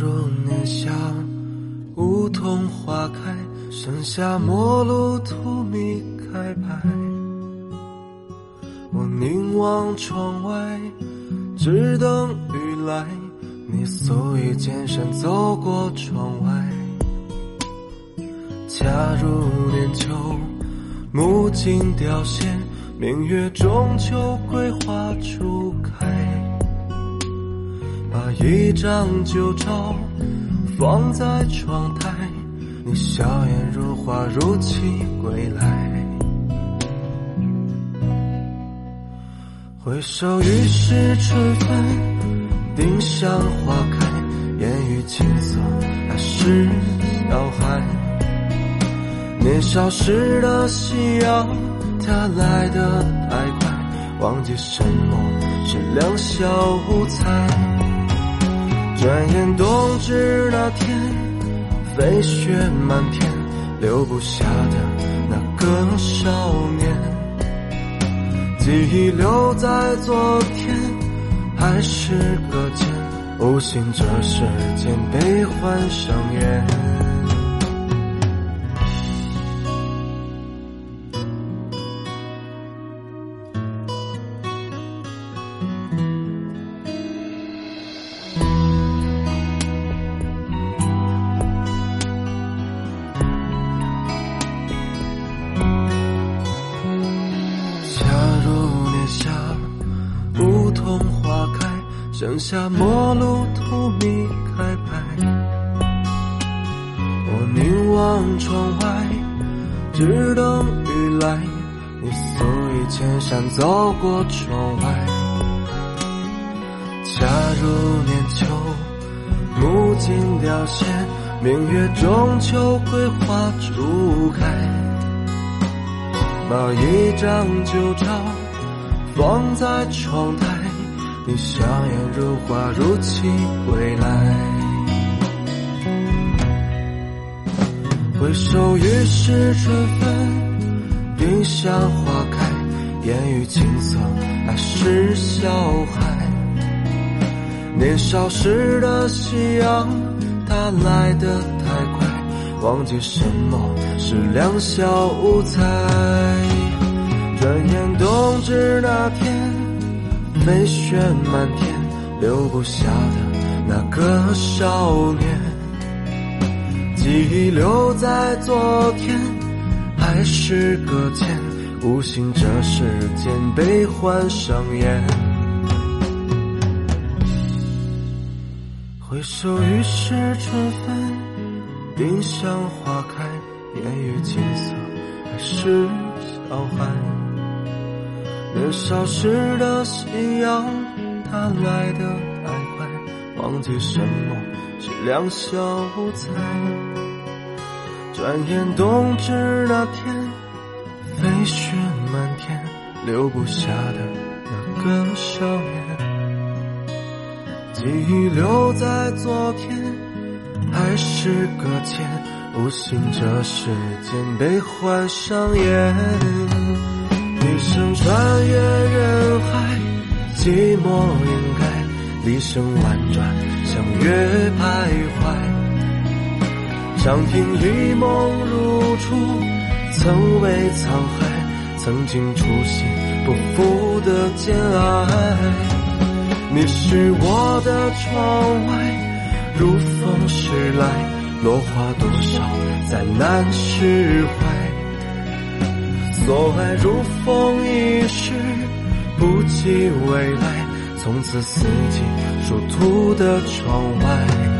如年夏，梧桐花开，剩下陌路荼蘼开败。我凝望窗外，只等雨来。你素衣剑衫走过窗外。恰如年秋，木槿凋谢，明月中秋桂花初开。一张旧照放在窗台，你笑颜如花，如期归来。回首已是春分，丁香花开，烟雨青涩，还是小孩。年少时的夕阳，它来得太快，忘记什么是两小无猜。转眼冬至那天，飞雪漫天，留不下的那个少年，记忆留在昨天，还是搁浅，无心这世间悲欢上演。剩下陌路荼蘼开败，我凝望窗外，只等雨来。你素衣千山走过窗外，恰如年秋，木槿凋谢，明月中秋桂花初开。把一张旧照放在窗台。你笑颜如花，如期归来。回首已是春分，丁香花开，烟雨青色，爱是小孩。年少时的夕阳，它来得太快，忘记什么是两小无猜。转眼冬至那天。飞雪满天，留不下的那个少年，记忆留在昨天，还是搁浅，无心这世间悲欢上演。回首已是春分，丁香花开，烟雨青色，还是小孩。年少时的夕阳，它来得太快，忘记什么是两小无猜。转眼冬至那天，飞雪漫天，留不下的那个少年。记忆留在昨天，还是搁浅，无心这世间悲欢上演。一生穿越人海，寂寞掩盖，离声婉转，相约徘徊。长亭一梦如初，曾为沧海，曾经初心不负的坚爱。你是我的窗外，如风驶来，落花多少，再难释怀。所爱如风一世，不及未来。从此四季殊途的窗外。